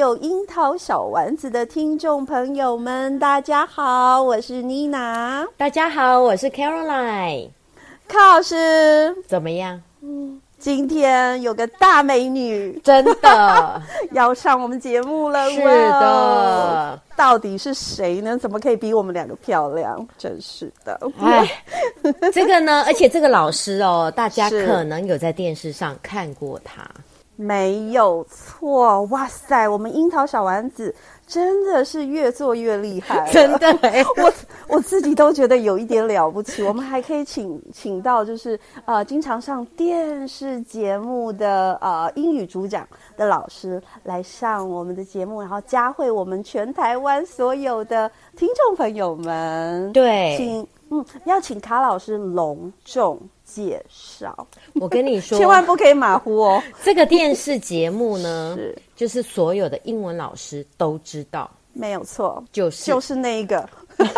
有樱桃小丸子的听众朋友们，大家好，我是妮娜。大家好，我是 Caroline。柯老师，怎么样？嗯，今天有个大美女，真的 要上我们节目了。是的，到底是谁呢？怎么可以比我们两个漂亮？真是的。哎，这个呢，而且这个老师哦，大家可能有在电视上看过他。没有错，哇塞！我们樱桃小丸子真的是越做越厉害，真的，我我自己都觉得有一点了不起。我们还可以请请到就是呃经常上电视节目的呃英语主讲的老师来上我们的节目，然后嘉惠我们全台湾所有的听众朋友们。对，请嗯要请卡老师隆重介绍，我跟你说，千万不可以马虎哦。这个电视节目呢，是就是所有的英文老师都知道，没有错，就是就是那一个。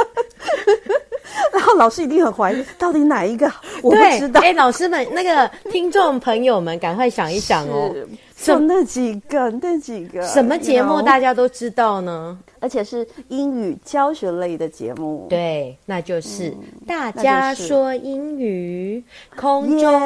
然后老师一定很怀疑，到底哪一个？我不知道。哎，老师们，那个听众朋友们，赶快想一想哦，就那几个，那几个，什么节目大家都知道呢？而且是英语教学类的节目。对，那就是、嗯、大家说英语，空中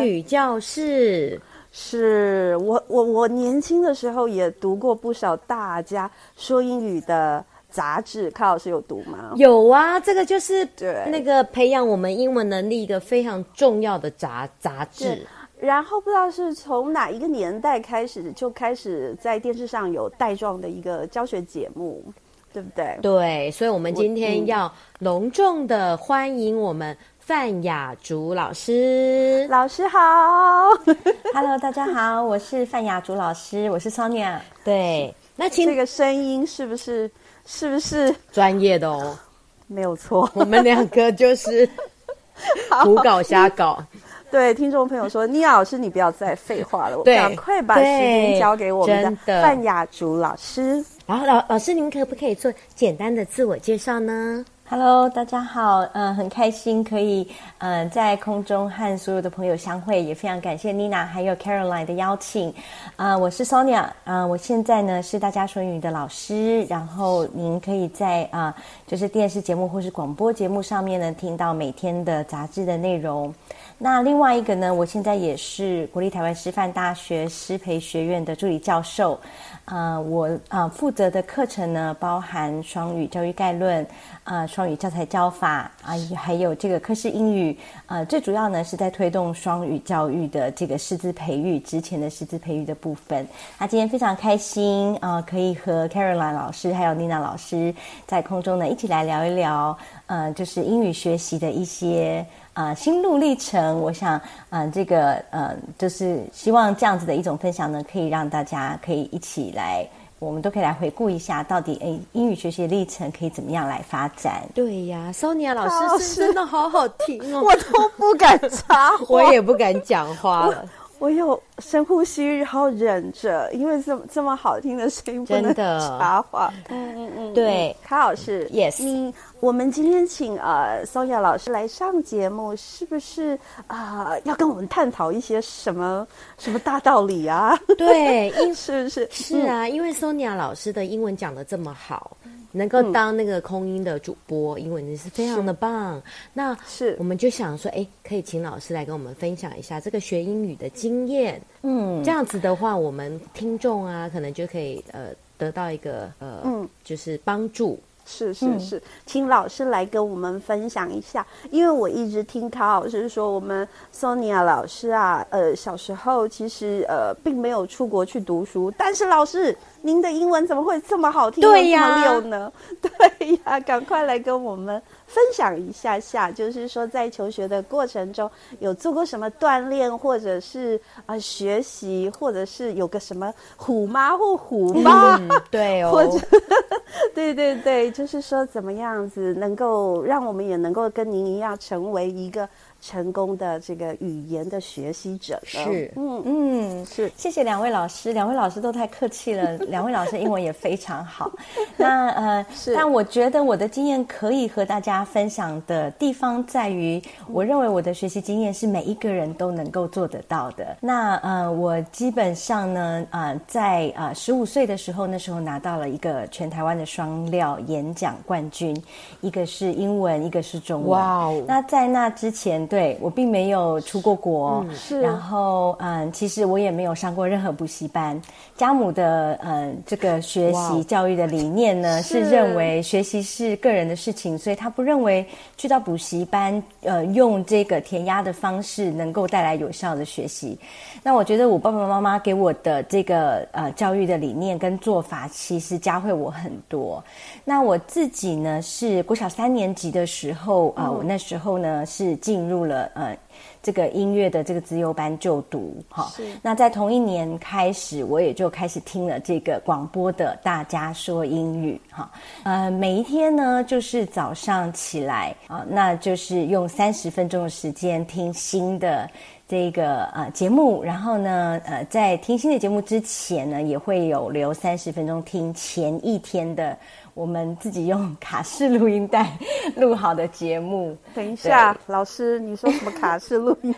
英语教室。Yeah, 是我我我年轻的时候也读过不少大家说英语的。杂志，卡老师有读吗？有啊，这个就是对那个培养我们英文能力一个非常重要的杂杂志。然后不知道是从哪一个年代开始就开始在电视上有带状的一个教学节目，对不对？对，所以我们今天要隆重的欢迎我们范雅竹老师。老师好，Hello，大家好，我是范雅竹老师，我是 Sonia。对，那请这个声音是不是？是不是专业的哦？没有错，我们两个就是 胡搞瞎搞。对，听众朋友说，妮娅老师，你不要再废话了，我赶快把时间交给我们的范雅竹老师。然后老老师，您可不可以做简单的自我介绍呢？Hello，大家好，嗯、很开心可以，嗯、在空中和所有的朋友相会，也非常感谢 Nina 还有 Caroline 的邀请，啊、我是 Sonia，啊、我现在呢是大家说英语的老师，然后您可以在啊、就是电视节目或是广播节目上面呢听到每天的杂志的内容。那另外一个呢，我现在也是国立台湾师范大学师培学院的助理教授。啊、我啊、负责的课程呢，包含双语教育概论，啊、双语教材教法，啊、还有这个科氏英语，啊、呃，最主要呢是在推动双语教育的这个师资培育，之前的师资培育的部分。那今天非常开心啊、可以和 Caroline 老师还有 Nina 老师在空中呢一起来聊一聊，呃，就是英语学习的一些。啊、呃，心路历程，我想，嗯、呃，这个，嗯、呃，就是希望这样子的一种分享呢，可以让大家可以一起来，我们都可以来回顾一下，到底，诶，英语学习历程可以怎么样来发展？对呀，Sonia 老师是真的好好听哦，我都不敢插话，我也不敢讲话了。我有深呼吸，然后忍着，因为这么这么好听的声音，不能插话。嗯嗯嗯，对，卡老师，Yes，你我们今天请呃 Sonia 老师来上节目，是不是啊、呃？要跟我们探讨一些什么什么大道理啊？对，因 是是是啊，因为 Sonia 老师的英文讲的这么好。能够当那个空音的主播，英文真是非常的棒。是那是我们就想说，哎，可以请老师来跟我们分享一下这个学英语的经验。嗯，这样子的话，我们听众啊，可能就可以呃得到一个呃，嗯，就是帮助。是是是，嗯、请老师来跟我们分享一下，因为我一直听卡老师说，我们 Sonia 老师啊，呃，小时候其实呃并没有出国去读书，但是老师您的英文怎么会这么好听，对呀，这么溜呢？对呀，赶快来跟我们分享一下下，就是说在求学的过程中有做过什么锻炼，或者是啊、呃、学习，或者是有个什么虎妈或虎爸、嗯，对哦，或者 对对对。就是说，怎么样子能够让我们也能够跟您一样成为一个成功的这个语言的学习者？是，嗯嗯，是。谢谢两位老师，两位老师都太客气了。两位老师英文也非常好。那呃，是。但我觉得我的经验可以和大家分享的地方在于，我认为我的学习经验是每一个人都能够做得到的。那呃，我基本上呢，呃，在呃十五岁的时候，那时候拿到了一个全台湾的双料演演讲冠军，一个是英文，一个是中文。哇哦！那在那之前，对，我并没有出过国，是。然后，嗯，其实我也没有上过任何补习班。家母的，嗯，这个学习教育的理念呢，是，是认为学习是个人的事情，所以他不认为去到补习班，呃，用这个填鸭的方式能够带来有效的学习。那我觉得我爸爸妈妈给我的这个呃教育的理念跟做法，其实教会我很多。那我自己呢，是国小三年级的时候啊，呃，我那时候呢是进入了呃这个音乐的这个自由班就读。哈，那在同一年开始，我也就开始听了这个广播的大家说英语。哈，呃，每一天呢，就是早上起来啊，那就是用三十分钟的时间听新的。这个呃节目，然后呢，呃，在听新的节目之前呢，也会有留三十分钟听前一天的。我们自己用卡式录音带录好的节目。等一下，老师，你说什么卡式录音？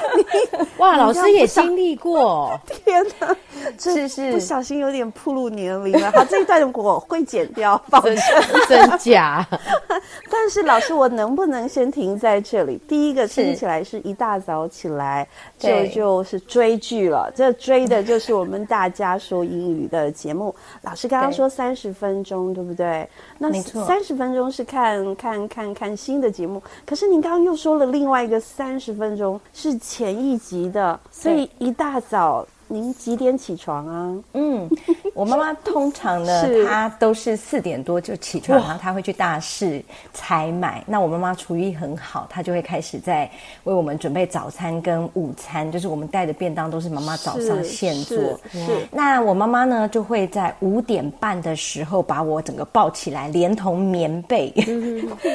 哇，老师也经历过。天哪，这是不小心有点暴露年龄了。好，这一段我会剪掉，保证真假。但是老师，我能不能先停在这里？第一个听起来是一大早起来就就是追剧了，这追的就是我们大家说英语的节目。老师刚刚说三十分钟，对。对不对？那三十分钟是看看看看新的节目，可是您刚刚又说了另外一个三十分钟是前一集的，所以一大早。您几点起床啊？嗯，我妈妈通常呢，她都是四点多就起床，然后她会去大市采买。那我妈妈厨艺很好，她就会开始在为我们准备早餐跟午餐，就是我们带的便当都是妈妈早上现做。是，是。那我妈妈呢，就会在五点半的时候把我整个抱起来，连同棉被。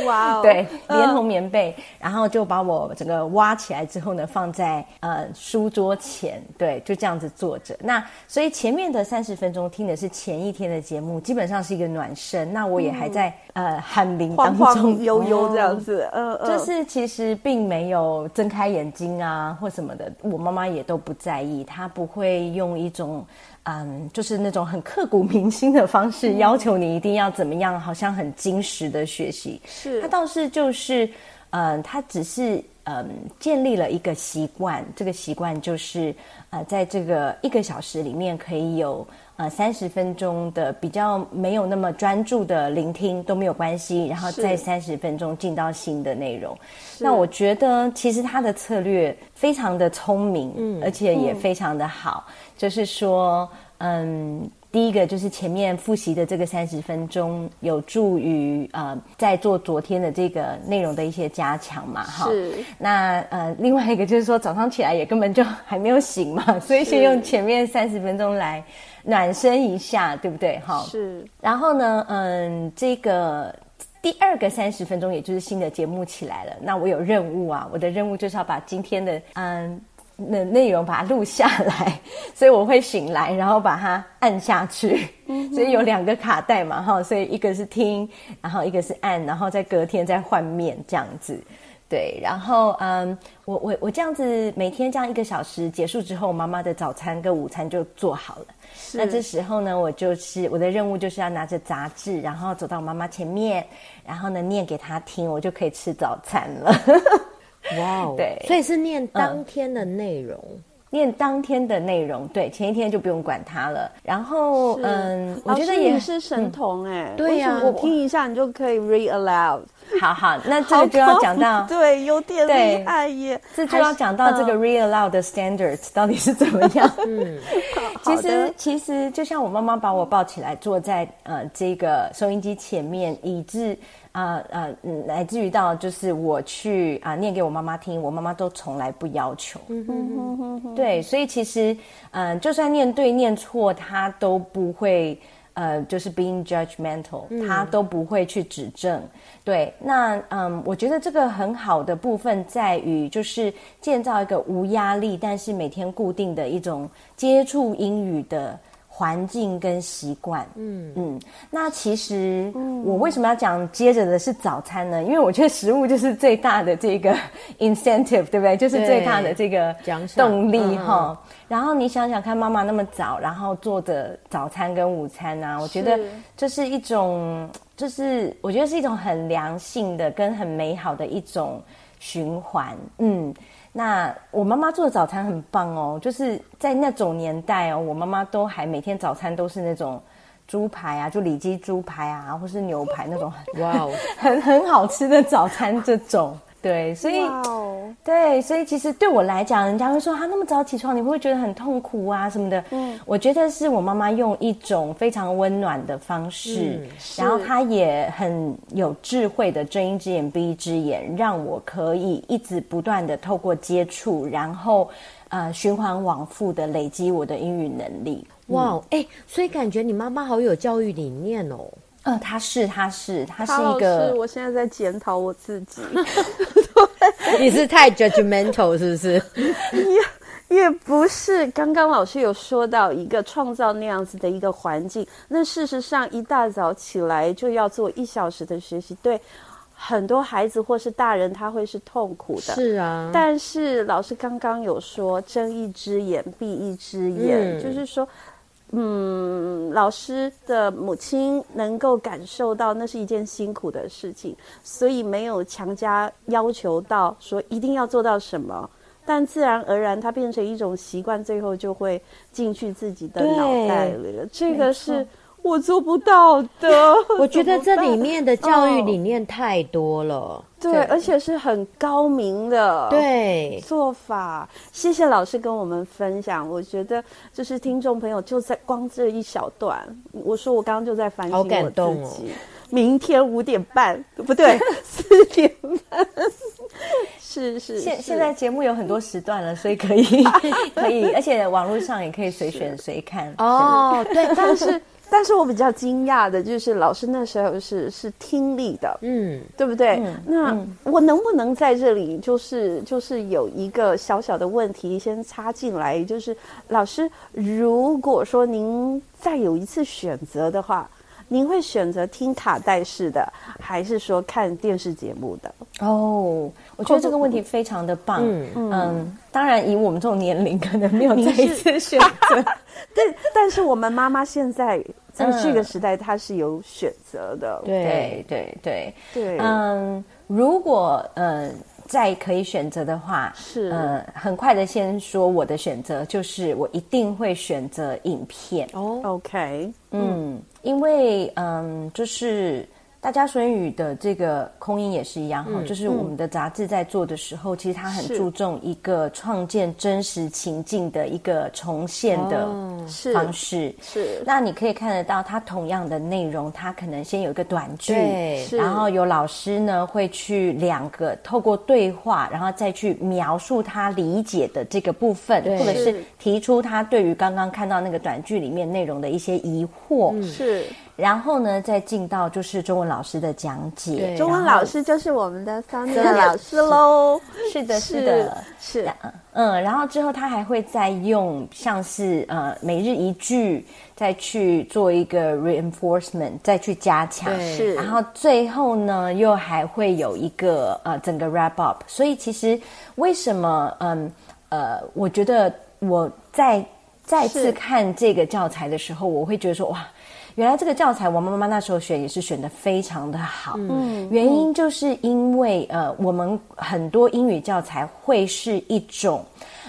哇哦！对，连同棉被，然后就把我整个挖起来之后呢，放在呃书桌前。对，就这样。坐着，那所以前面的三十分钟听的是前一天的节目，基本上是一个暖身。那我也还在、嗯、呃喊铃当中，悠悠这样子，嗯、哦、嗯，就是其实并没有睁开眼睛啊或什么的，我妈妈也都不在意，她不会用一种嗯，就是那种很刻骨铭心的方式要求你一定要怎么样，好像很精实的学习。是，她倒是就是嗯，她只是。嗯，建立了一个习惯，这个习惯就是，呃，在这个一个小时里面可以有呃三十分钟的比较没有那么专注的聆听都没有关系，然后再三十分钟进到新的内容。那我觉得其实他的策略非常的聪明，嗯，而且也非常的好，嗯，就是说，嗯。第一个就是前面复习的这个三十分钟，有助于呃在做昨天的这个内容的一些加强嘛，哈。是。那呃另外一个就是说早上起来也根本就还没有醒嘛，所以先用前面三十分钟来暖身一下，对不对？哈。是。然后呢，嗯，这个第二个三十分钟也就是新的节目起来了，那我有任务啊，我的任务就是要把今天的嗯。那内容把它录下来，所以我会醒来，然后把它按下去。所以有两个卡带嘛，哈，所以一个是听，然后一个是按，然后再隔天再换面这样子。对，然后嗯，我我我这样子每天这样一个小时结束之后，妈妈的早餐跟午餐就做好了。那这时候呢，我就是我的任务就是要拿着杂志，然后走到我妈妈前面，然后呢念给她听，我就可以吃早餐了。哇哦！对，所以是念当天的内容。念当天的内容，对，前一天就不用管它了。然后，嗯，我觉得也是神童哎、欸嗯，对呀、啊，我听一下你就可以 read aloud。好好，那这个就要讲到，对，有点厉害耶。这就要讲到这个 read aloud 的 standards 到底是怎么样？嗯，其实其实就像我妈妈把我抱起来坐在呃这个收音机前面，以致啊呃嗯，乃至于到就是我去啊、呃、念给我妈妈听，我妈妈都从来不要求。嗯哼哼哼哼。对，所以其实嗯、呃，就算念对念错，她都不会。呃，就是 being judgmental，他都不会去指正。嗯、对，那嗯，我觉得这个很好的部分在于，就是建造一个无压力，但是每天固定的一种接触英语的。环境跟习惯，嗯嗯，那其实我为什么要讲接着的是早餐呢？因为我觉得食物就是最大的这个 incentive，对不对？就是最大的这个动力哈。然后你想想看，妈妈那么早，然后做的早餐跟午餐啊，我觉得这是一种，就是我觉得是一种很良性的跟很美好的一种循环，嗯。那我妈妈做的早餐很棒哦，就是在那种年代哦，我妈妈都还每天早餐都是那种猪排啊，就里脊猪排啊，或是牛排那种很哇哦，很 很好吃的早餐这种。对，所以，Wow. 对，所以其实对我来讲，人家会说他、啊、那么早起床，你会不会觉得很痛苦啊什么的？嗯，我觉得是我妈妈用一种非常温暖的方式，嗯、然后她也很有智慧的睁一只眼闭一只眼，让我可以一直不断的透过接触，然后呃循环往复的累积我的英语能力。哇，哎，所以感觉你妈妈好有教育理念哦。嗯，他是，他是，他是一个。我现在在检讨我自己。你是太 judgmental 是不是？也也不是。刚刚老师有说到一个创造那样子的一个环境，那事实上一大早起来就要做一小时的学习，对很多孩子或是大人他会是痛苦的。是啊。但是老师刚刚有说，睁一只眼闭一只眼，嗯、就是说。嗯，老师的母亲能够感受到那是一件辛苦的事情，所以没有强加要求到说一定要做到什么，但自然而然它变成一种习惯，最后就会进去自己的脑袋里了。这个是。我做不到的。我觉得这里面的教育理念太多了，哦、对，对，而且是很高明的对做法。谢谢老师跟我们分享。我觉得就是听众朋友就在光这一小段，我说我刚刚就在反省我自己。好感动哦。明天五点半不对，四点半。是是，是，现现在节目有很多时段了，所以可以 可以，而且网络上也可以随选随看。哦，对，但是。但是我比较惊讶的就是，老师那时候是是听力的，嗯，对不对？嗯、那、嗯、我能不能在这里就是就是有一个小小的问题先插进来，就是老师，如果说您再有一次选择的话，您会选择听卡带式的，还是说看电视节目的？哦，我觉得这个问题非常的棒。嗯嗯，嗯，当然以我们这种年龄，可能没有再一次选择。但，但是我们妈妈现在。在这个时代，她是有选择的。对对对对，嗯，如果呃再可以选择的话，是呃很快的先说我的选择，就是我一定会选择影片。哦，OK，嗯，因为嗯就是。大家说英语的这个空音也是一样哈、嗯，就是我们的杂志在做的时候，嗯、其实它很注重一个创建真实情境的一个重现的方式。哦、是，是，那你可以看得到，它同样的内容，它可能先有一个短剧，然后有老师呢会去两个透过对话，然后再去描述他理解的这个部分，或者是提出他对于刚刚看到那个短剧里面内容的一些疑惑。嗯、是。然后呢，再进到就是中文老师的讲解。中文老师就是我们的 Sonia 老师喽。是的，是的，是的。嗯，然后之后他还会再用像是呃每日一句，再去做一个 reinforcement，再去加强。是。然后最后呢，又还会有一个呃整个 wrap up。所以其实为什么嗯呃，我觉得我在再次看这个教材的时候，我会觉得说哇。原来这个教材我妈妈那时候选也是选的非常的好。嗯，原因就是因为呃，我们很多英语教材会是一种。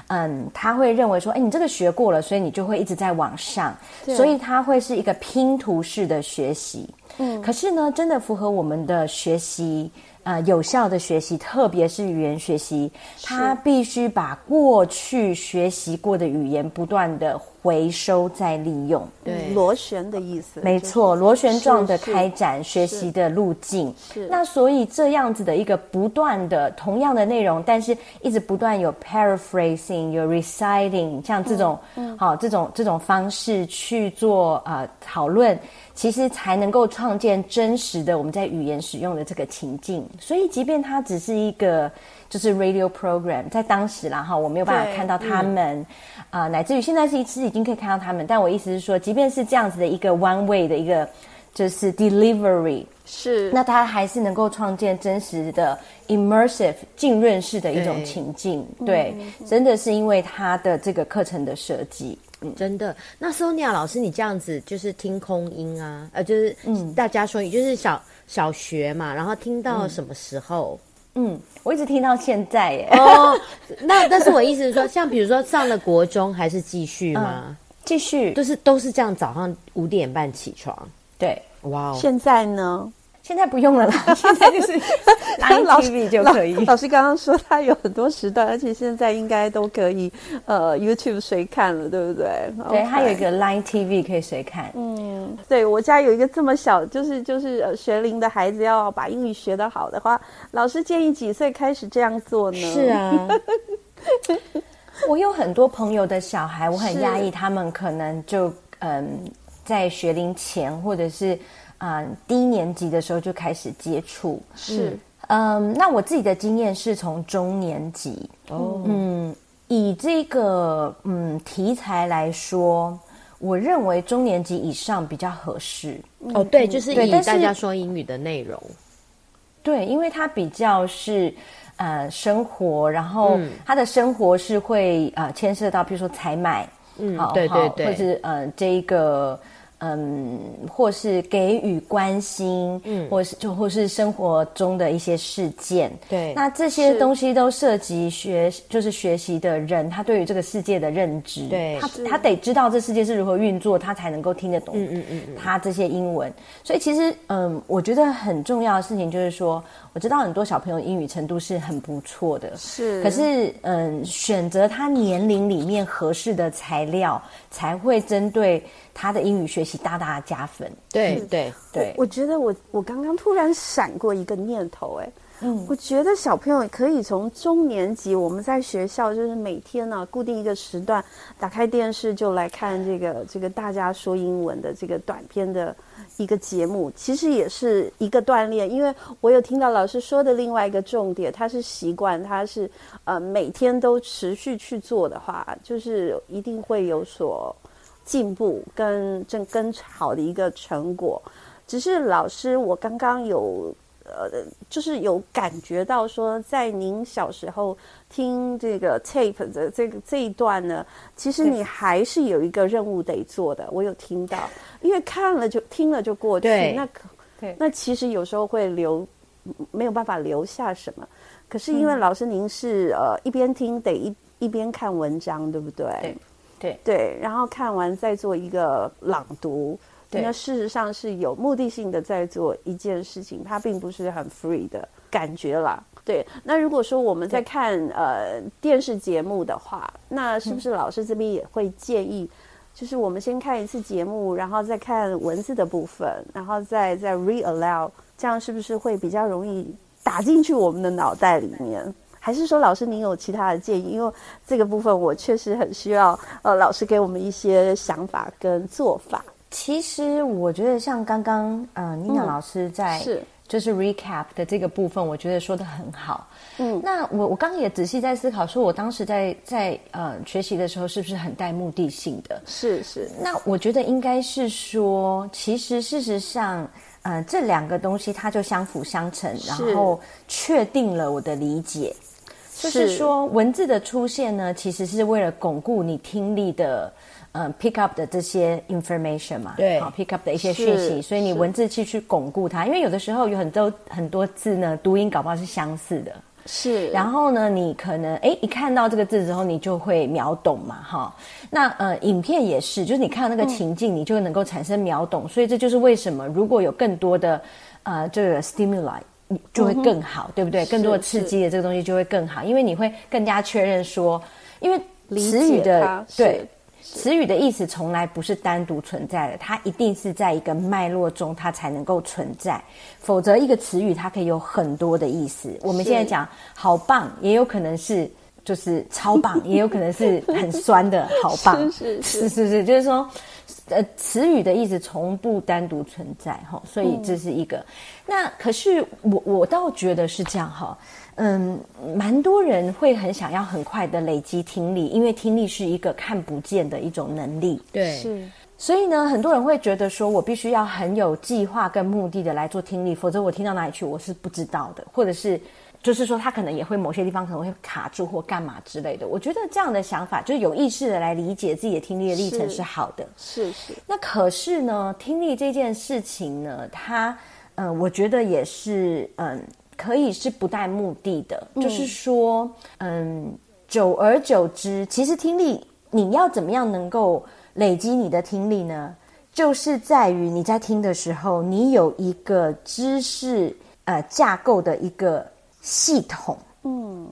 嗯，他会认为说，哎，你这个学过了，所以你就会一直在往上，所以它会是一个拼图式的学习。嗯，可是呢，真的符合我们的学习。呃，有效的学习，特别是语言学习，他必须把过去学习过的语言不断的回收再利用。对，螺旋的意思。没错，螺旋状的开展学习的路径。是。那所以这样子的一个不断的同样的内容，但是一直不断有 paraphrasing，有 reciting，像这种，嗯，好，这种这种方式去做呃讨论。其实才能够创建真实的我们在语言使用的这个情境，所以即便它只是一个就是 radio program，在当时啦哈，我没有办法看到他们，啊、嗯呃，乃至于现在是其实已经可以看到他们，但我意思是说，即便是这样子的一个 one way 的一个就是 delivery，是，那它还是能够创建真实的 immersive 浸润式的一种情境，对，对嗯、真的是因为它的这个课程的设计。嗯、真的，那 Sonia 老师，你这样子就是听空音啊，呃，就是嗯，大家说，就是小小学嘛，然后听到什么时候？嗯，我一直听到现在耶。哦，那但是我意思是说，像比如说上了国中，还是继续吗？嗯、继续，就是都是这样，早上五点半起床。对，哇哦，现在呢？现在不用了啦，现在就是 Line TV 就可以。老师刚刚说他有很多时段，而且现在应该都可以，呃，YouTube 谁看了，对不对？对.他有一个 Line TV 可以谁看。嗯，对我家有一个这么小，就是就是呃学龄的孩子，要把英语学得好的话，老师建议几岁开始这样做呢？是啊，我有很多朋友的小孩，我很讶异，他们可能就嗯在学龄前或者是。啊、嗯，低年级的时候就开始接触，是，嗯，那我自己的经验是从中年级，哦，嗯，以这个嗯题材来说，我认为中年级以上比较合适。哦，对，就是以大家说英语的内容，对，因为它比较是呃生活，然后他的生活是会呃牵涉到，比如说采买，嗯，好对对对，或者呃这一个。嗯，或是给予关心，嗯，或是就或是生活中的一些事件，对，那这些东西都涉及学，就是学习的人他对于这个世界的认知，对，他他得知道这世界是如何运作，他才能够听得懂，嗯嗯嗯，他这些英文，所以其实，嗯，我觉得很重要的事情就是说，我知道很多小朋友英语程度是很不错的，是，可是，嗯，选择他年龄里面合适的材料，才会针对。他的英语学习大大的加分，对对对。我觉得我我刚刚突然闪过一个念头，哎，嗯，我觉得小朋友可以从中年级，我们在学校就是每天呢、啊、固定一个时段，打开电视就来看这个这个大家说英文的这个短片的一个节目，其实也是一个锻炼。因为我有听到老师说的另外一个重点，他是习惯，他是呃每天都持续去做的话，就是一定会有所。进步跟正更好的一个成果，只是老师，我刚刚有呃，就是有感觉到说，在您小时候听这个 tape 的这个这一段呢，其实你还是有一个任务得做的。我有听到，因为看了就听了就过去，那可对，那其实有时候会留没有办法留下什么。可是因为老师您是、嗯、呃一边听得一一边看文章，对不对？对。对对，然后看完再做一个朗读，那事实上是有目的性的在做一件事情，它并不是很 free 的感觉啦。对，那如果说我们在看呃电视节目的话，那是不是老师这边也会建议，嗯、就是我们先看一次节目，然后再看文字的部分，然后再再 read aloud，这样是不是会比较容易打进去我们的脑袋里面？还是说，老师您有其他的建议？因为这个部分我确实很需要，呃，老师给我们一些想法跟做法。其实我觉得，像刚刚呃，妮娜老师在是就是 recap 的这个部分，我觉得说的很好。嗯，那我我刚刚也仔细在思考，说我当时在在呃学习的时候，是不是很带目的性的？是是。那我觉得应该是说，其实事实上。呃，这两个东西它就相辅相成，然后确定了我的理解，就是说文字的出现呢，其实是为了巩固你听力的嗯 pick up 的这些 information 嘛，对，好 pick up 的一些讯息，所以你文字去去巩固它，因为有的时候有很多很多字呢，读音搞不好是相似的。是，然后呢，你可能哎，一看到这个字之后，你就会秒懂嘛，哈。那呃，影片也是，就是你看到那个情境，嗯、你就能够产生秒懂。所以这就是为什么，如果有更多的呃这个 stimuli，就会更好，嗯、对不对？更多的刺激的这个东西就会更好，因为你会更加确认说，因为词语的对。词语的意思从来不是单独存在的，它一定是在一个脉络中，它才能够存在。否则，一个词语它可以有很多的意思。我们现在讲“好棒”，也有可能是就是超棒，也有可能是很酸的“好棒”。是是是是是，就是说，呃，词语的意思从不单独存在哈。所以这是一个。嗯、那可是我我倒觉得是这样哈。嗯，蛮多人会很想要很快的累积听力，因为听力是一个看不见的一种能力。对，是。所以呢，很多人会觉得说，我必须要很有计划跟目的的来做听力，否则我听到哪里去，我是不知道的。或者是，就是说，他可能也会某些地方可能会卡住或干嘛之类的。我觉得这样的想法，就是有意识的来理解自己的听力的历程是好的。是是。是那可是呢，听力这件事情呢，它，嗯，我觉得也是，嗯。可以是不带目的的，嗯、就是说，嗯，久而久之，其实听力你要怎么样能够累积你的听力呢？就是在于你在听的时候，你有一个知识呃架构的一个系统，嗯，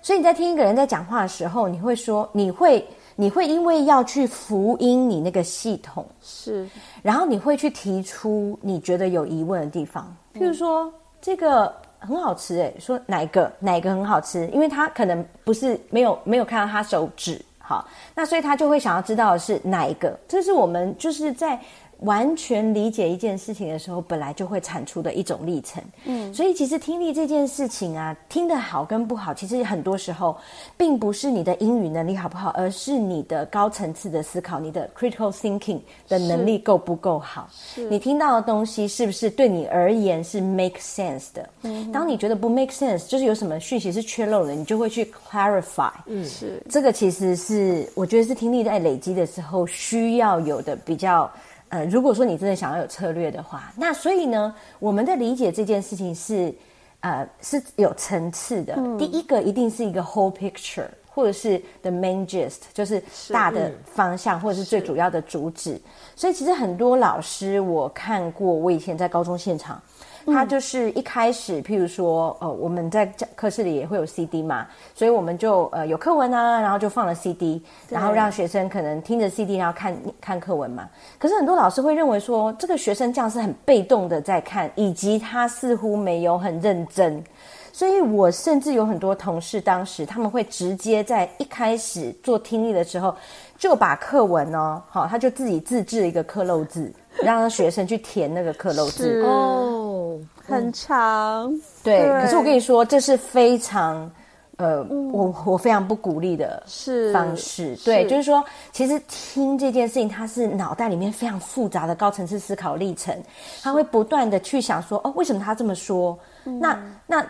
所以你在听一个人在讲话的时候，你会说，你会你会因为要去福音你那个系统是，然后你会去提出你觉得有疑问的地方，譬如说、嗯、这个。很好吃诶，说哪一个哪一个很好吃？因为他可能不是没有没有看到他手指，好，那所以他就会想要知道的是哪一个。这是我们就是在。完全理解一件事情的时候，本来就会产出的一种历程。嗯，所以其实听力这件事情啊，听得好跟不好，其实很多时候并不是你的英语能力好不好，而是你的高层次的思考，你的 critical thinking 的能力够不够好。你听到的东西是不是对你而言是 make sense 的？嗯，当你觉得不 make sense，就是有什么讯息是缺漏的，你就会去 clarify。嗯，是这个其实是我觉得是听力在累积的时候需要有的比较。呃，如果说你真的想要有策略的话，那所以呢，我们的理解这件事情是，呃，是有层次的。嗯、第一个一定是一个 whole picture，或者是 the main gist，就是大的方向，或者是最主要的主旨。所以其实很多老师我看过，我以前在高中现场。他就是一开始，譬如说，呃，我们在课室里也会有 CD 嘛，所以我们就呃有课文啊，然后就放了 CD，然后让学生可能听着 CD，然后看看课文嘛。可是很多老师会认为说，这个学生这样是很被动的在看，以及他似乎没有很认真。所以我甚至有很多同事，当时他们会直接在一开始做听力的时候，就把课文哦，好，他就自己自制一个刻漏字。让学生去填那个刻漏字哦，很长。对，对，可是我跟你说，这是非常呃，嗯、我我非常不鼓励的方式。是对，是就是说，其实听这件事情，它是脑袋里面非常复杂的高层次思考历程，他会不断的去想说，哦，为什么他这么说？嗯、那那。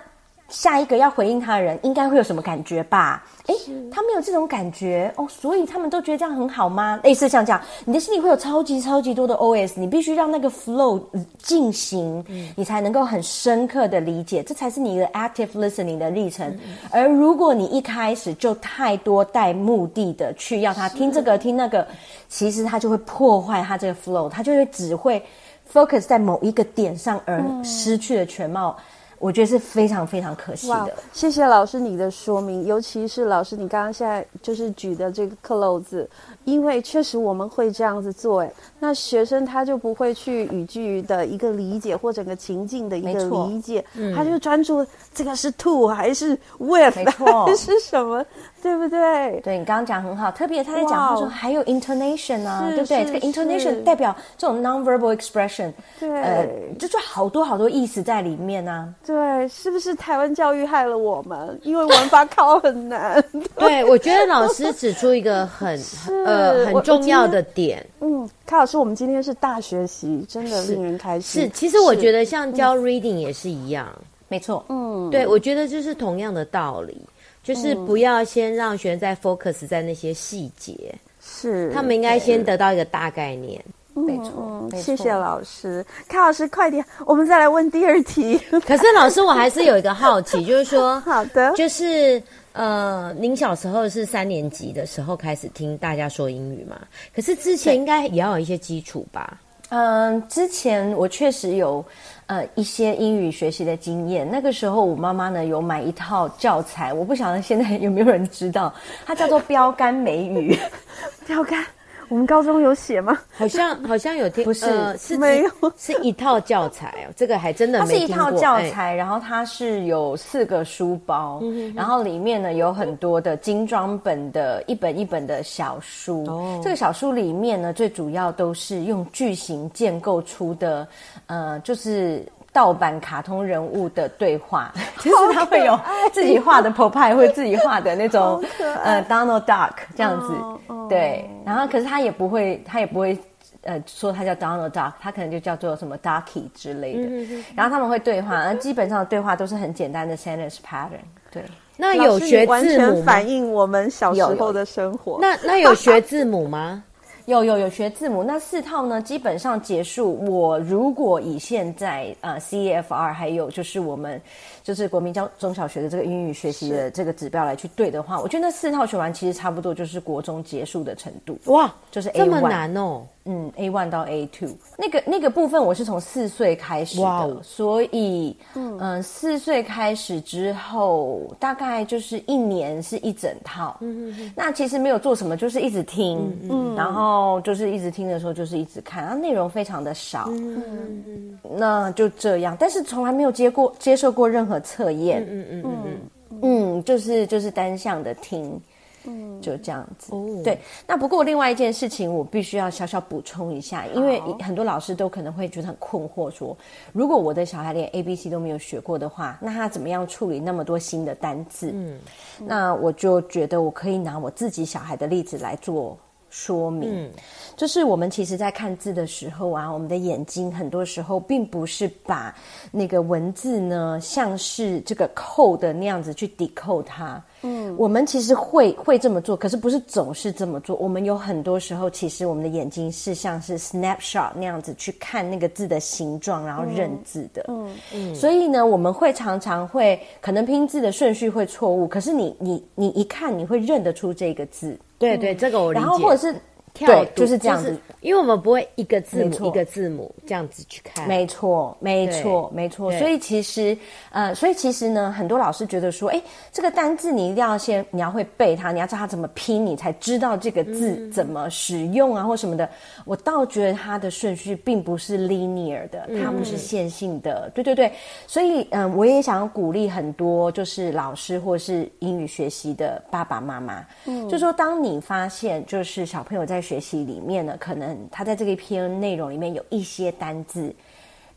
下一个要回应他的人应该会有什么感觉吧？诶，他没有这种感觉哦，所以他们都觉得这样很好吗？类似像这样，你的心里会有超级超级多的 OS，你必须让那个 flow 进行，嗯、你才能够很深刻的理解，这才是你的 active listening 的历程。嗯、而如果你一开始就太多带目的的去要他听这个听那个，其实他就会破坏他这个 flow，他就会只会 focus 在某一个点上而失去了全貌。嗯我觉得是非常非常可惜的。谢谢老师你的说明，尤其是老师你刚刚现在就是举的这个 close，，因为确实我们会这样子做，哎，那学生他就不会去语句的一个理解或整个情境的一个理解，嗯、他就专注这个是 to 还是 with 还是什么。对不对？对，你刚刚讲很好，特别他在讲话说还有 intonation 啊，对不对？这个 intonation 代表这种 nonverbal expression，对，呃，就是好多好多意思在里面啊。对，是不是台湾教育害了我们？因为文法考很难。对，我觉得老师指出一个很 呃很重要的点。嗯，卡老师，我们今天是大学习，真的令人开心。是，其实我觉得像教 reading 也是一样，没错。嗯，对，我觉得就是同样的道理。就是不要先让学生在 focus 在那些细节，是他们应该先得到一个大概念。没错，谢谢老师，康老师快点，我们再来问第二题。可是老师，我还是有一个好奇，就是说，好的，就是呃，您小时候是三年级的时候开始听大家说英语嘛？可是之前应该也要有一些基础吧？嗯、之前我确实有呃一些英语学习的经验。那个时候我妈妈呢有买一套教材，我不晓得现在有没有人知道，它叫做标杆美语，标杆。我们高中有写吗？好像好像有听，不是、呃、是没有，是一套教材哦。这个还真的。它是一套教材，然后它是有四个书包，嗯、然后里面呢有很多的精装本的一本一本的小书。哦，这个小书里面呢，最主要都是用句型建构出的，呃，就是。盗版卡通人物的对话，就是他会有自己画的 Popeye，会自己画的那种呃 Donald Duck 这样子，哦、对。然后可是他也不会，他也不会呃说他叫 Donald Duck，他可能就叫做什么 Ducky 之类的。嗯、哼哼然后他们会对话，那基本上的对话都是很简单的 sentence pattern。对，那有学字母吗？完全反映我们小时候的生活。那那有学字母吗？有有有学字母，那四套呢，基本上结束。我如果以现在啊，C F R，还有就是我们就是国民教中小学的这个英语学习的这个指标来去对的话，我觉得那四套学完其实差不多就是国中结束的程度。哇，就是 A1，这么难哦。嗯，A one 到 A two，那个那个部分我是从四岁开始的，wow. 所以嗯，四、呃、岁开始之后，大概就是一年是一整套。嗯嗯，那其实没有做什么，就是一直听，嗯，然后就是一直听的时候就是一直看，然后内容非常的少，嗯嗯，那就这样，但是从来没有接过接受过任何测验，嗯嗯嗯嗯，嗯，就是就是单向的听。嗯，就这样子。哦，对。那不过另外一件事情，我必须要小小补充一下，因为很多老师都可能会觉得很困惑，说如果我的小孩连 A B C 都没有学过的话，那他怎么样处理那么多新的单字？嗯，那我就觉得我可以拿我自己小孩的例子来做说明。嗯，就是我们其实在看字的时候啊，我们的眼睛很多时候并不是把那个文字呢，像是这个 code 那样子去 decode 它。嗯，我们其实会会这么做，可是不是总是这么做。我们有很多时候，其实我们的眼睛是像是 snapshot 那样子去看那个字的形状，然后认字的。嗯嗯。所以呢，我们会常常会可能拼字的顺序会错误，可是你你你一看，你会认得出这个字。对对，这个我理解。然后或者是。对，就是这样子，就是，因为我们不会一个字母一个字母这样子去看。没错，没错，没错。所以其实，呃，所以其实呢，很多老师觉得说，哎，这个单字你一定要先，你要会背它，你要知道它怎么拼，你才知道这个字怎么使用啊，嗯、或什么的。我倒觉得它的顺序并不是 linear 的，它不是线性的。嗯、对对对。所以，嗯、呃，我也想要鼓励很多就是老师或是英语学习的爸爸妈妈，嗯，就说当你发现就是小朋友在。学习里面呢，可能他在这个一篇内容里面有一些单字，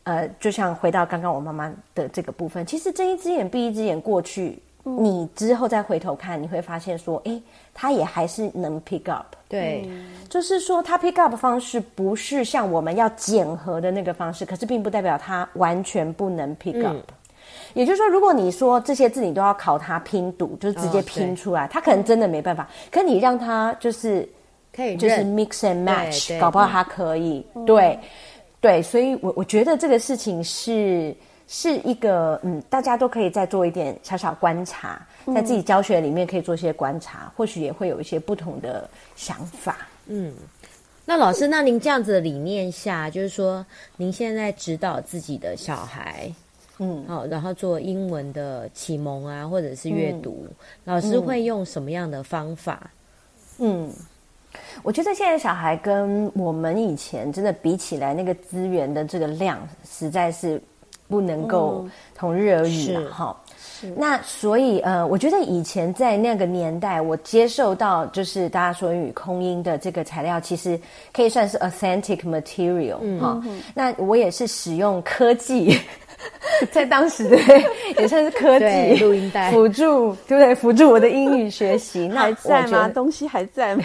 呃，就像回到刚刚我妈妈的这个部分，其实睁一只眼闭一只眼过去，嗯，你之后再回头看，你会发现说，哎，他也还是能 pick up，对，嗯，就是说他 pick up 的方式不是像我们要检核的那个方式，可是并不代表他完全不能 pick up。嗯，也就是说，如果你说这些字你都要考他拼读，就是直接拼出来，哦，他可能真的没办法。可你让他就是。可以，就是 mix and match，搞不好他可以。嗯、对，对，所以我我觉得这个事情是是一个，嗯，大家都可以再做一点小小观察，在自己教学里面可以做一些观察，嗯、或许也会有一些不同的想法。嗯，那老师，那您这样子的理念下，就是说，您现在指导自己的小孩，嗯，好，然后做英文的启蒙啊，或者是阅读，嗯、老师会用什么样的方法？嗯。嗯我觉得现在小孩跟我们以前真的比起来，那个资源的这个量实在是不能够同日而语了哈。那所以呃，我觉得以前在那个年代，我接受到就是大家说英语空音的这个材料，其实可以算是 authentic material 哈、嗯。那我也是使用科技。在当时的，也算是科技录音带辅助，对不对？辅助我的英语学习。那还在吗？东西还在吗？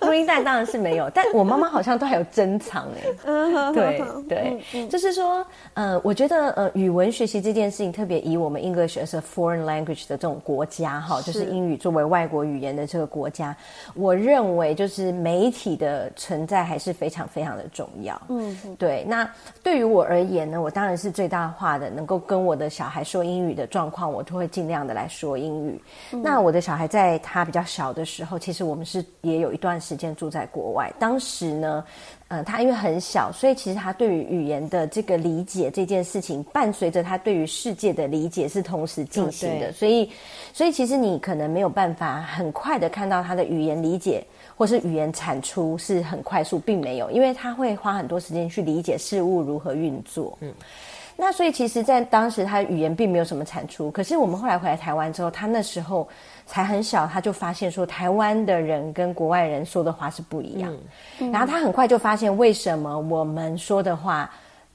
录音带当然是没有，但我妈妈好像都还有珍藏哎。对对，就是说，呃，我觉得呃，语文学习这件事情，特别以我们 English as a foreign language 的这种国家哈，就是英语作为外国语言的这个国家，我认为就是媒体的存在还是非常非常的重要。嗯，对。那对于我而言呢，我当然是最大化的能够跟我的小孩说英语的状况，我都会尽量的来说英语。嗯、那我的小孩在他比较小的时候，其实我们是也有一段时间住在国外。当时呢，呃，他因为很小，所以其实他对于语言的这个理解这件事情，伴随着他对于世界的理解是同时进行的。所以，所以其实你可能没有办法很快的看到他的语言理解或是语言产出是很快速，并没有，因为他会花很多时间去理解事物如何运作。嗯。那所以其实，在当时他语言并没有什么产出，可是我们后来回来台湾之后，他那时候才很小，他就发现说台湾的人跟国外人说的话是不一样，嗯、然后他很快就发现为什么我们说的话，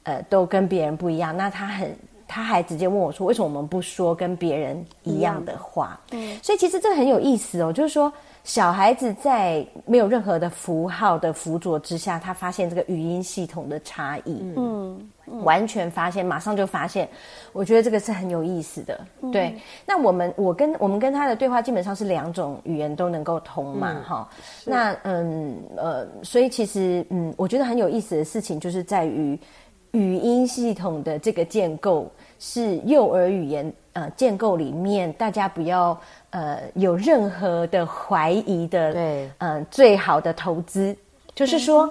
呃，都跟别人不一样。那他很，他还直接问我说，为什么我们不说跟别人一样的话？嗯，所以其实这很有意思哦，就是说。小孩子在没有任何的符号的辅佐之下，他发现这个语音系统的差异，嗯，完全发现，马上就发现。我觉得这个是很有意思的。嗯、对，那我们我跟我们跟他的对话基本上是两种语言都能够通嘛，哈、嗯。那嗯呃，所以其实嗯，我觉得很有意思的事情就是在于语音系统的这个建构是幼儿语言呃建构里面，大家不要。呃，有任何的怀疑的，对，嗯、呃，最好的投资就是说，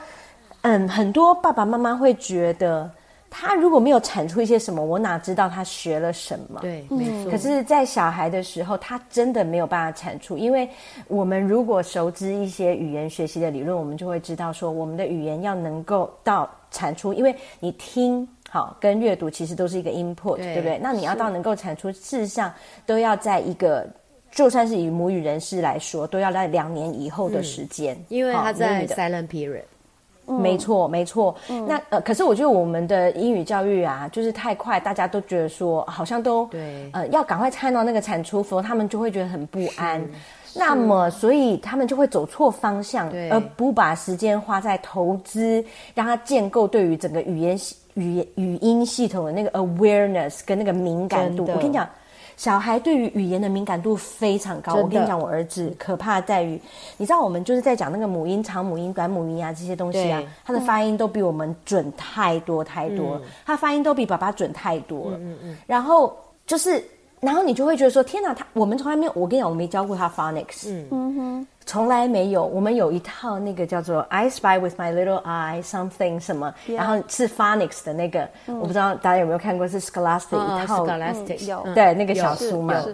嗯，很多爸爸妈妈会觉得，他如果没有产出一些什么，我哪知道他学了什么？对，没错。可是，在小孩的时候，他真的没有办法产出，因为我们如果熟知一些语言学习的理论，我们就会知道说，我们的语言要能够到产出，因为你听好跟阅读其实都是一个 input，对，对不对？那你要到能够产出，事实上都要在一个。就算是以母语人士来说，都要在两年以后的时间，嗯，因为他在 silent period。没错，没错。嗯、那呃，可是我觉得我们的英语教育啊，就是太快，大家都觉得说好像都对，呃，要赶快看到那个产出，否则他们就会觉得很不安。那么，所以他们就会走错方向，而不把时间花在投资，让他建构对于整个语言语言语音系统的那个 awareness 跟那个敏感度。我跟你讲。小孩对于语言的敏感度非常高。我跟你讲，我儿子可怕在于，你知道我们就是在讲那个母音、长母音、短母音啊这些东西啊，他的发音都比我们准太多太多，他发音都比爸爸准太多了。嗯嗯。然后就是，然后你就会觉得说，天哪，他我们从来没有，我跟你讲，我没教过他 phonics。嗯嗯哼。从来没有，我们有一套那个叫做 I Spy with My Little Eye something 什么.然后是 phonics 的那个，嗯、我不知道大家有没有看过，是 Scholastic 一套，Scholastic 有对那个小书嘛。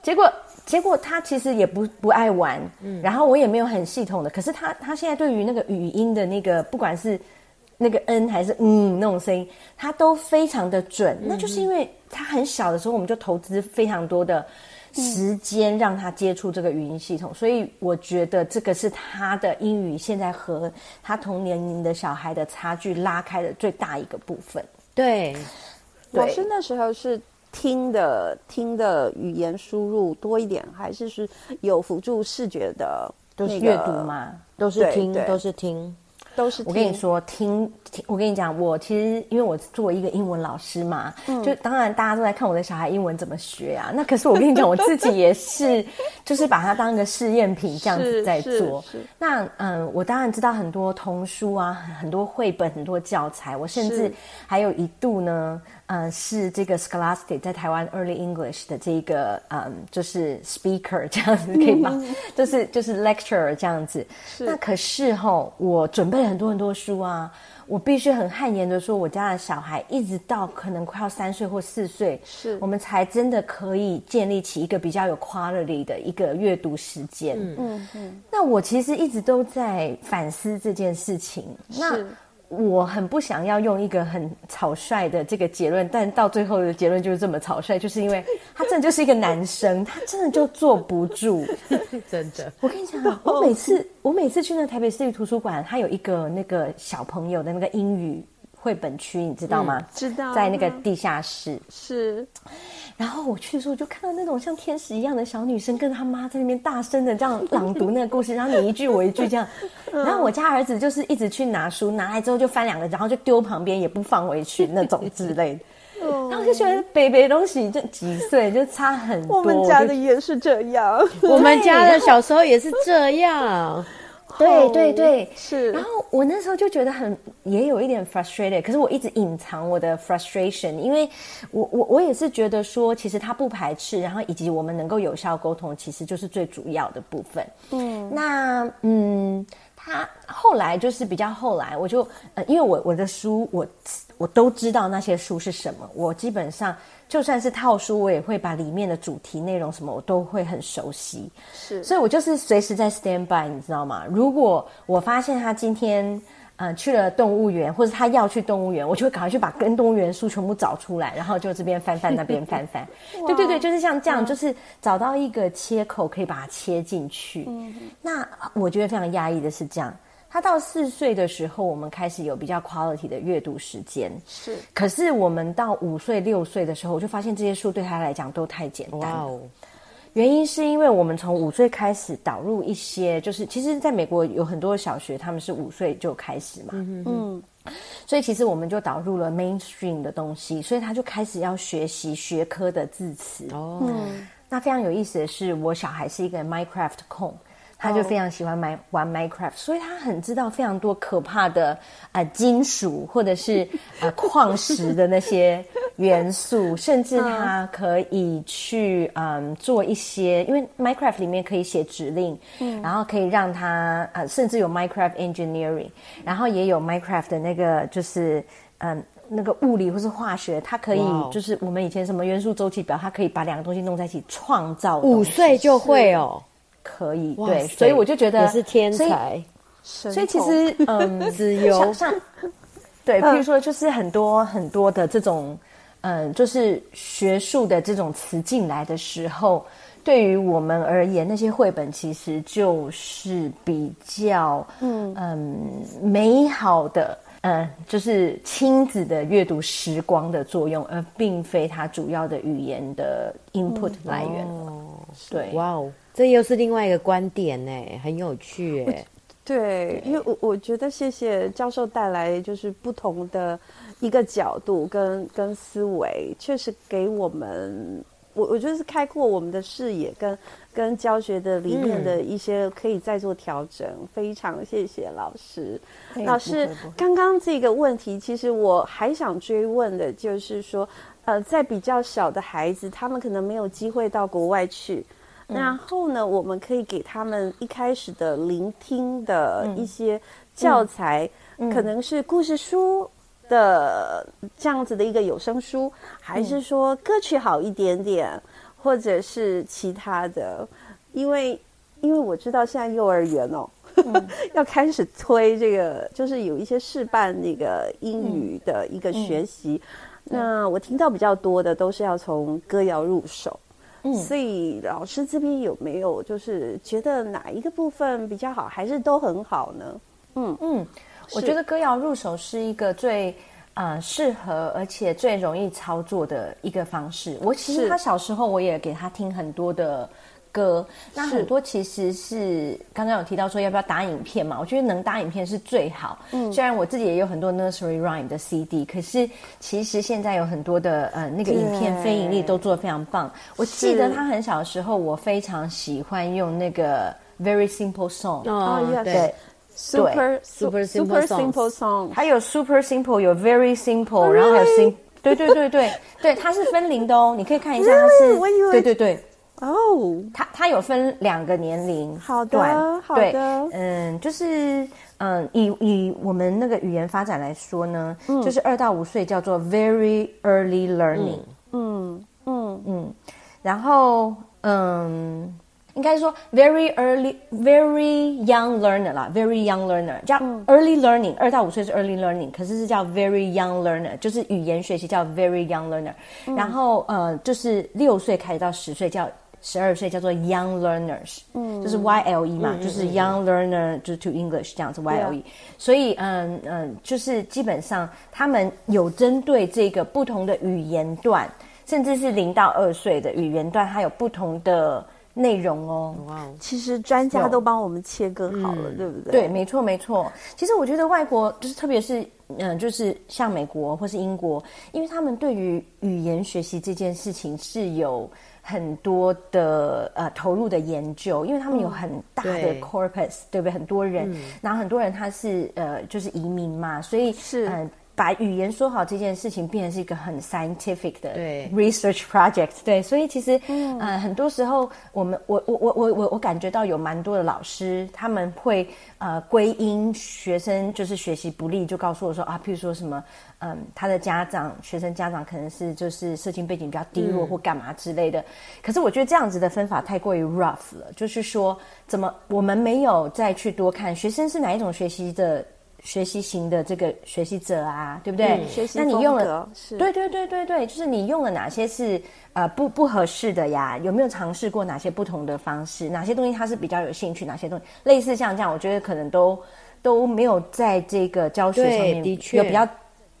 结果结果他其实也不不爱玩，嗯、然后我也没有很系统的，可是他他现在对于那个语音的那个，不管是那个 n 还是嗯那种声音，他都非常的准。嗯、那就是因为他很小的时候，我们就投资非常多的。时间让他接触这个语音系统，所以我觉得这个是他的英语现在和他同年龄的小孩的差距拉开的最大一个部分。对，老师那时候是听的听的语言输入多一点，还是是有辅助视觉的？都是阅读嘛，都是听，都是听。都是我跟你说，听听，我跟你讲，我其实因为我作为一个英文老师嘛，嗯、就当然大家都在看我的小孩英文怎么学啊。那可是我跟你讲，我自己也是，就是把它当一个试验品这样子在做。那嗯，我当然知道很多童书啊，很多绘本，很多教材。我甚至还有一度呢。嗯，是这个 Scholastic 在台湾 Early English 的这个嗯，就是 speaker 这样子可以吗？就是就是 lecturer 这样子。是那可是吼，我准备了很多很多书啊，我必须很汗颜的说，我家的小孩一直到可能快要三岁或四岁，是我们才真的可以建立起一个比较有 quality 的一个阅读时间。嗯嗯。嗯，那我其实一直都在反思这件事情。是那。我很不想要用一个很草率的这个结论，但到最后的结论就是这么草率，就是因为他真的就是一个男生，他真的就坐不住，真的。我跟你讲，我每次我每次去那台北市立图书馆，他有一个那个小朋友的那个英语绘本区，你知道吗？嗯、知道，在那个地下室是。然后我去的时候，就看到那种像天使一样的小女生，跟她妈在那边大声的这样朗读那个故事，然后你一句我一句这样。然后我家儿子就是一直去拿书，拿来之后就翻两个，然后就丢旁边，也不放回去那种之类的。然后就觉得北北东西就几岁就差很多。我们家的也是这样，我们家的小时候也是这样。对对对，是。然后我那时候就觉得很也有一点 frustrated，可是我一直隐藏我的 frustration，因为我我我也是觉得说，其实他不排斥，然后以及我们能够有效沟通，其实就是最主要的部分。嗯，那嗯，他后来就是比较后来，我就呃，因为我我的书我我都知道那些书是什么，我基本上。就算是套书，我也会把里面的主题内容什么，我都会很熟悉。是，所以我就是随时在 stand by，你知道吗？如果我发现他今天嗯去了动物园，或者他要去动物园，我就会赶快去把跟动物园书全部找出来，然后就这边翻翻，那边翻翻。对对对，就是像这样，就是找到一个切口可以把它切进去。嗯，那我觉得非常压抑的是这样。他到四岁的时候，我们开始有比较 quality 的阅读时间。是，可是我们到五岁、六岁的时候，我就发现这些书对他来讲都太简单了。Wow. 原因是因为我们从五岁开始导入一些，就是其实在美国有很多小学他们是五岁就开始嘛。嗯嗯。所以其实我们就导入了 mainstream 的东西，所以他就开始要学习学科的字词。哦。嗯。那非常有意思的是，我小孩是一个 Minecraft 控。他就非常喜欢买玩 Minecraft，所以他很知道非常多可怕的呃金属或者是呃 矿石的那些元素，甚至他可以去嗯做一些，因为 Minecraft 里面可以写指令，嗯，然后可以让他呃甚至有 Minecraft Engineering，然后也有 Minecraft 的那个就是嗯那个物理或是化学，它可以就是我们以前什么元素周期表，它可以把两个东西弄在一起创造。五岁就会哦。可以，对，所以我就觉得也是天才。所以，其实，嗯，自由像，对，比如说，就是很多很多的这种，嗯，就是学术的这种词进来的时候，对于我们而言，那些绘本其实就是比较，嗯嗯，美好的，嗯，就是亲子的阅读时光的作用，而并非它主要的语言的 input 来源。哦，对，哇哦。这又是另外一个观点呢，很有趣哎。对，因为我我觉得谢谢教授带来就是不同的一个角度跟跟思维，确实给我们我我觉得是开阔我们的视野跟跟教学的理念的一些可以再做调整。嗯、非常谢谢老师，哎、老师刚刚这个问题，其实我还想追问的就是说，呃，在比较小的孩子，他们可能没有机会到国外去。然后呢，我们可以给他们一开始的聆听的一些教材，可能是故事书的这样子的一个有声书，还是说歌曲好一点点，或者是其他的？因为因为我知道现在幼儿园哦，嗯、要开始推这个，就是有一些试办那个英语的一个学习。那我听到比较多的都是要从歌谣入手。嗯，所以老师这边有没有就是觉得哪一个部分比较好，还是都很好呢？嗯嗯，我觉得歌谣入手是一个最呃适合而且最容易操作的一个方式。我其实他小时候我也给他听很多的。歌，那很多其实是刚刚有提到说要不要打影片嘛？我觉得能打影片是最好。嗯，虽然我自己也有很多 nursery rhyme 的 CD，可是其实现在有很多的呃那个影片非盈利都做的非常棒。我记得他很小的时候，我非常喜欢用那个 Very Simple Song。哦，对，Super Super Super Simple Song，还有 Super Simple，有 Very Simple，然后还有 Sim，对对对对对，它是分龄的哦，你可以看一下，它是，对对对。哦，oh, 它它有分两个年龄好的，好的，对，嗯，就是嗯，以以我们那个语言发展来说呢，嗯、就是二到五岁叫做 very early learning，嗯嗯嗯，嗯，然后嗯，应该说 very early very young learner 啦，very young learner 叫 early learning，二到五岁是 early learning，可是是叫 very young learner，就是语言学习叫 very young learner，、嗯、然后呃，就是六岁开始到十岁叫十二岁，叫做 Young Learners，嗯，就是 Y L E 嘛，嗯、就是 Young Learner 就是 to English 这样子 Y L E，所以嗯嗯，就是基本上他们有针对这个不同的语言段，甚至是零到二岁的语言段，它有不同的。内容哦，哇，其实专家都帮我们切割好了，嗯、对不对？对，没错，没错。其实我觉得外国就是，特别是嗯，就是像美国或是英国，因为他们对于语言学习这件事情是有很多的呃投入的研究，因为他们有很大的 corpus，对，对不对？很多人，嗯、然后很多人他是呃就是移民嘛，所以是把语言说好这件事情变成是一个很 scientific 的 research project，对，所以其实，嗯、呃，很多时候我们，我，我，我，我，我，我感觉到有蛮多的老师他们会呃归因学生就是学习不利，就告诉我说啊，譬如说什么，嗯，他的家长，学生家长可能是就是社经背景比较低落或干嘛之类的。嗯、可是我觉得这样子的分法太过于 rough 了，就是说，怎么我们没有再去多看学生是哪一种学习的。学习型的这个学习者啊，对不对？嗯、学习那你用了是对对对对对，就是你用了哪些是呃不不合适的呀？有没有尝试过哪些不同的方式？哪些东西他是比较有兴趣？哪些东西类似像这样？我觉得可能都都没有在这个教学上面有比较。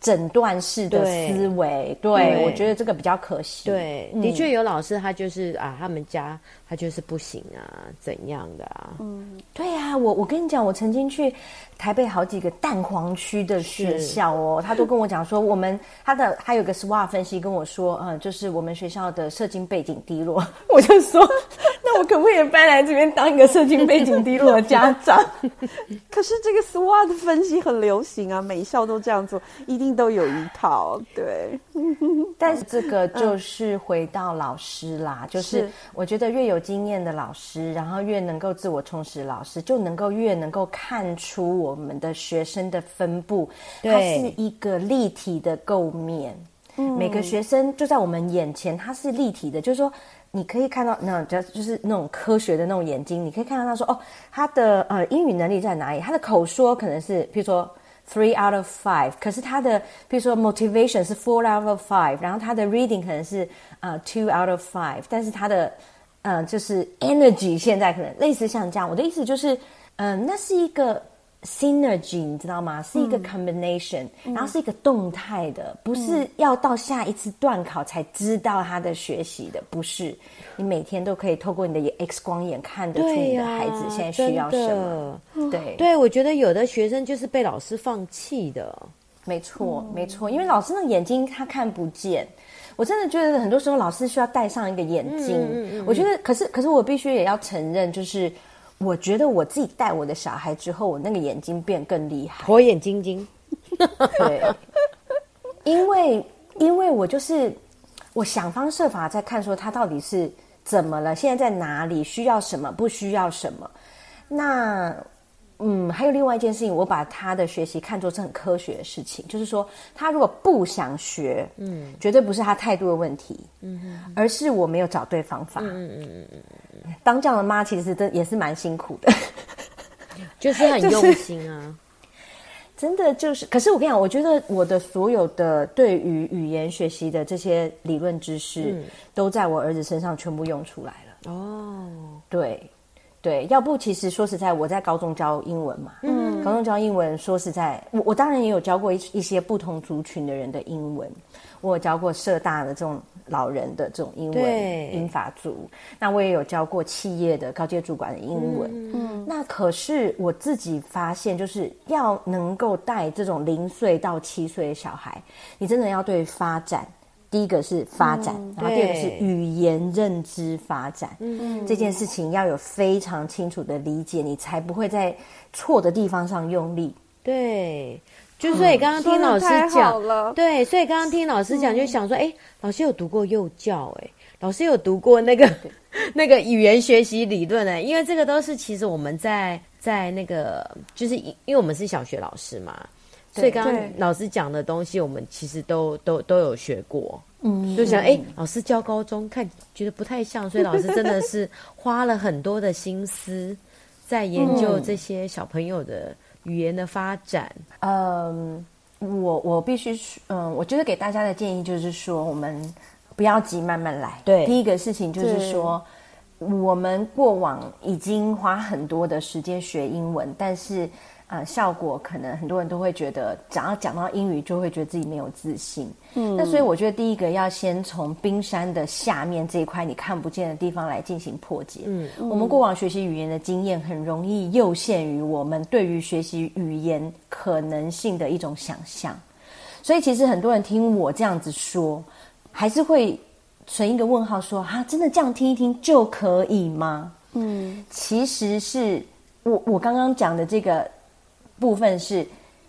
诊断式的思维，对，我觉得这个比较可惜。对，嗯、的确有老师他就是啊，他们家他就是不行啊，怎样的啊？嗯，对呀、啊，我我跟你讲，我曾经去台北好几个蛋黄区的学校哦，他都跟我讲说，我们他的还有个 SWOT 分析跟我说，嗯，就是我们学校的社经背景低落，我就说，那我可不可以搬来这边当一个社经背景低落的家长？可是这个 SWOT 分析很流行啊，每校都这样做，一定。都有一套，对，但是这个就是回到老师啦，嗯、就是我觉得越有经验的老师，然后越能够自我充实，老师就能够越能够看出我们的学生的分布，对它是一个立体的构面，嗯、每个学生就在我们眼前，它是立体的，就是说你可以看到那种就是那种科学的那种眼睛，你可以看到他说哦，他的呃英语能力在哪里？他的口说可能是，譬如说。Three out of five，可是他的，譬如说 motivation 是 four out of five，然后他的 reading 可能是呃 two out of five，但是他的呃就是 energy 现在可能类似像这样。我的意思就是，嗯、呃，那是一个。Synergy，你知道吗？是一个 combination，、嗯、然后是一个动态的，嗯、不是要到下一次段考才知道他的学习的，不是。你每天都可以透过你的 X 光眼看得出你的孩子现在需要什么。对、啊、对，对，我觉得有的学生就是被老师放弃的。没错，没错，因为老师的眼睛他看不见。我真的觉得很多时候老师需要戴上一个眼镜。我觉得，可是，可是我必须也要承认，就是。我觉得我自己带我的小孩之后，我那个眼睛变更厉害，火眼金睛。对，因为因为我就是我想方设法在看，说他到底是怎么了，现在在哪里，需要什么，不需要什么。那。嗯，还有另外一件事情，我把他的学习看作是很科学的事情，就是说，他如果不想学，嗯，绝对不是他态度的问题，嗯哼，而是我没有找对方法，嗯嗯嗯。当这样的妈，其实真也是蛮辛苦的，就是很用心啊，真的就是。可是我跟你讲，我觉得我的所有的对于语言学习的这些理论知识，嗯，都在我儿子身上全部用出来了。哦，对。对，要不其实说实在，我在高中教英文嘛，嗯，高中教英文，说实在，我我当然也有教过一一些不同族群的人的英文，我有教过社大的这种老人的这种英文，英法族，那我也有教过企业的高阶主管的英文，嗯，那可是我自己发现，就是要能够带这种零岁到七岁的小孩，你真的要对发展。第一个是发展，嗯、然后第二个是语言认知发展。嗯，这件事情要有非常清楚的理解，你才不会在错的地方上用力。对，就所以刚刚听老师讲，嗯、对，所以刚刚听老师讲，就想说，哎、嗯，老师有读过幼教，哎，老师有读过那个 那个语言学习理论，哎，因为这个都是其实我们在在那个，就是因为我们是小学老师嘛。所以刚刚老师讲的东西，我们其实都都都有学过。嗯，就想哎、欸，老师教高中，看觉得不太像，所以老师真的是花了很多的心思在研究这些小朋友的语言的发展。嗯，我我必须嗯，我觉得给大家的建议就是说，我们不要急，慢慢来。对，第一个事情就是说，我们过往已经花很多的时间学英文，但是。呃，效果可能很多人都会觉得，只要讲到英语就会觉得自己没有自信。嗯，那所以我觉得第一个要先从冰山的下面这一块你看不见的地方来进行破解。嗯，我们过往学习语言的经验很容易囿限于我们对于学习语言可能性的一种想象，所以其实很多人听我这样子说，还是会存一个问号说，说啊，真的这样听一听就可以吗？嗯，其实是我我刚刚讲的这个。部分是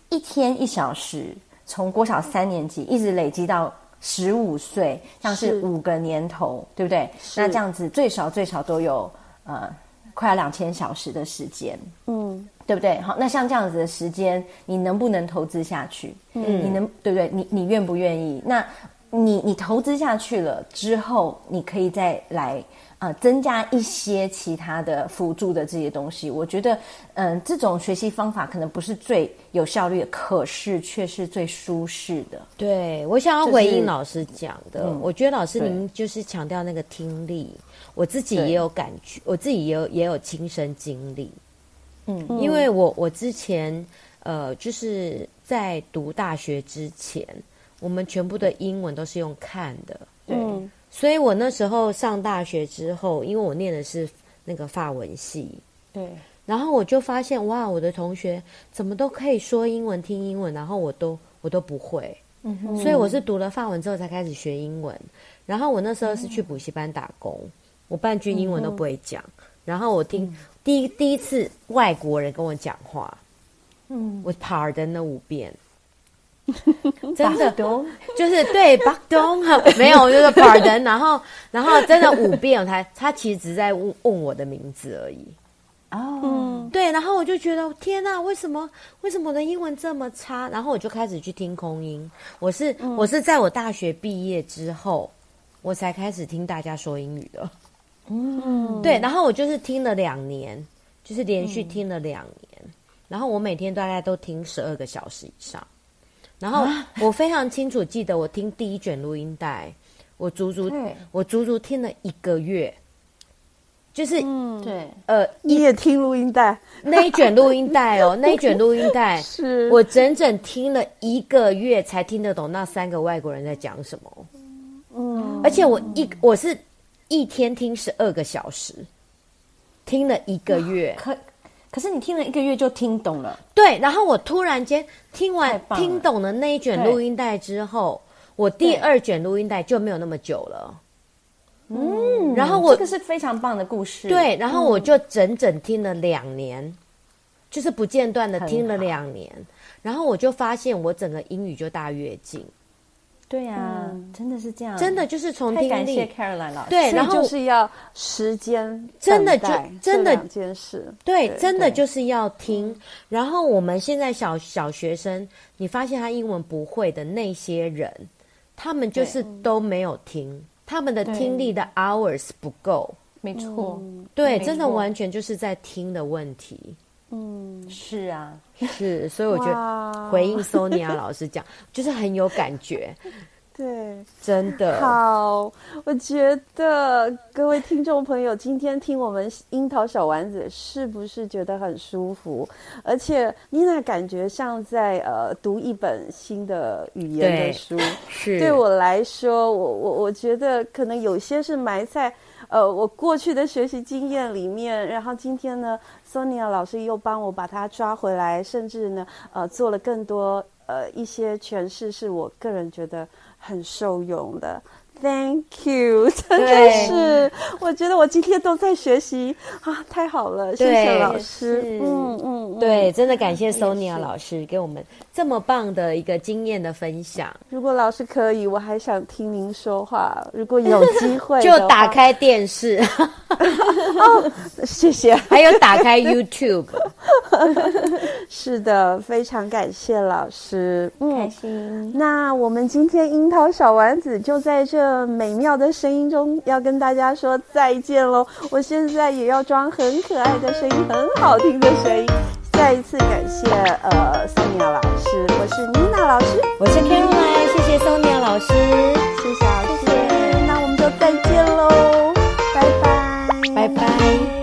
一天一小时，从国小三年级一直累积到十五岁，像是五个年头，对不对？那这样子最少最少都有呃快要两千小时的时间，嗯，对不对？好，那像这样子的时间，你能不能投资下去？嗯，你能对不对？你你愿不愿意？那你你投资下去了之后，你可以再来。啊、呃，增加一些其他的辅助的这些东西，我觉得，嗯、呃，这种学习方法可能不是最有效率，可是却是最舒适的。对，我想要回应老师讲的，就是、我觉得老师您就是强调那个听力，我自己也有感觉，我自己也有也有亲身经历。嗯，因为我我之前呃，就是在读大学之前，我们全部的英文都是用看的。对。嗯所以我那时候上大学之后，因为我念的是那个法文系，对，然后我就发现哇，我的同学怎么都可以说英文、听英文，然后我都我都不会，嗯哼，所以我是读了法文之后才开始学英文。然后我那时候是去补习班打工，我半句英文都不会讲。然后我听第一第一次外国人跟我讲话，嗯，我 pardon 了五遍。真的，就是对巴东 没有，就是 pardon，然后然后真的五遍，他他其实只在问问我的名字而已。哦，嗯，对，然后我就觉得天哪，为什么为什么我的英文这么差？然后我就开始去听空音。我是、嗯、我是在我大学毕业之后，我才开始听大家说英语的。嗯，对，然后我就是听了两年，就是连续听了两年，嗯、然后我每天大概都听十二个小时以上。然后我非常清楚记得，我听第一卷录音带，我足足我足足听了一个月，就是嗯对。呃，你也听录音带？那一卷录音带哦，那一卷录音带是。我整整听了一个月才听得懂那三个外国人在讲什么，嗯，而且我一我是一天听十二个小时，听了一个月。可是你听了一个月就听懂了，对。然后我突然间听完听懂了那一卷录音带之后，我第二卷录音带就没有那么久了。嗯，然后我这个是非常棒的故事。对，然后我就整整听了两年，嗯、就是不间断的听了两年，然后我就发现我整个英语就大跃进。对呀、啊，嗯、真的是这样，真的就是从听力。感谢 Caroline 老师。对，然后就是要时间，真的就真的两件事。对，对真的就是要听。然后我们现在小小学生，你发现他英文不会的那些人，他们就是都没有听，他们的听力的 hours 不够。没错，对，真的完全就是在听的问题。嗯，是啊，是，所以我觉得回应 Sonia 老师讲，就是很有感觉，对，真的好。我觉得各位听众朋友，今天听我们樱桃小丸子，是不是觉得很舒服？而且妮娜感觉像在呃读一本新的语言的书。是，对我来说，我我我觉得可能有些是埋在呃我过去的学习经验里面，然后今天呢。Sonia 老师又帮我把它抓回来，甚至呢，呃，做了更多呃一些诠释，是我个人觉得很受用的。Thank you，真的是，我觉得我今天都在学习啊，太好了，谢谢老师。嗯嗯，对，真的感谢 Sonia 老师给我们这么棒的一个经验的分享。如果老师可以，我还想听您说话。如果有机会，就打开电视。哦，谢谢。还有打开 YouTube。是的，非常感谢老师，嗯，开心。那我们今天樱桃小丸子就在这美妙的声音中要跟大家说再见喽。我现在也要装很可爱的声音很好听的声音。再一次感谢呃 sonia 老师我是 nina 老师。我是 karena 谢谢 sonia 老师。谢谢老师那我们就再见喽。拜拜。拜拜。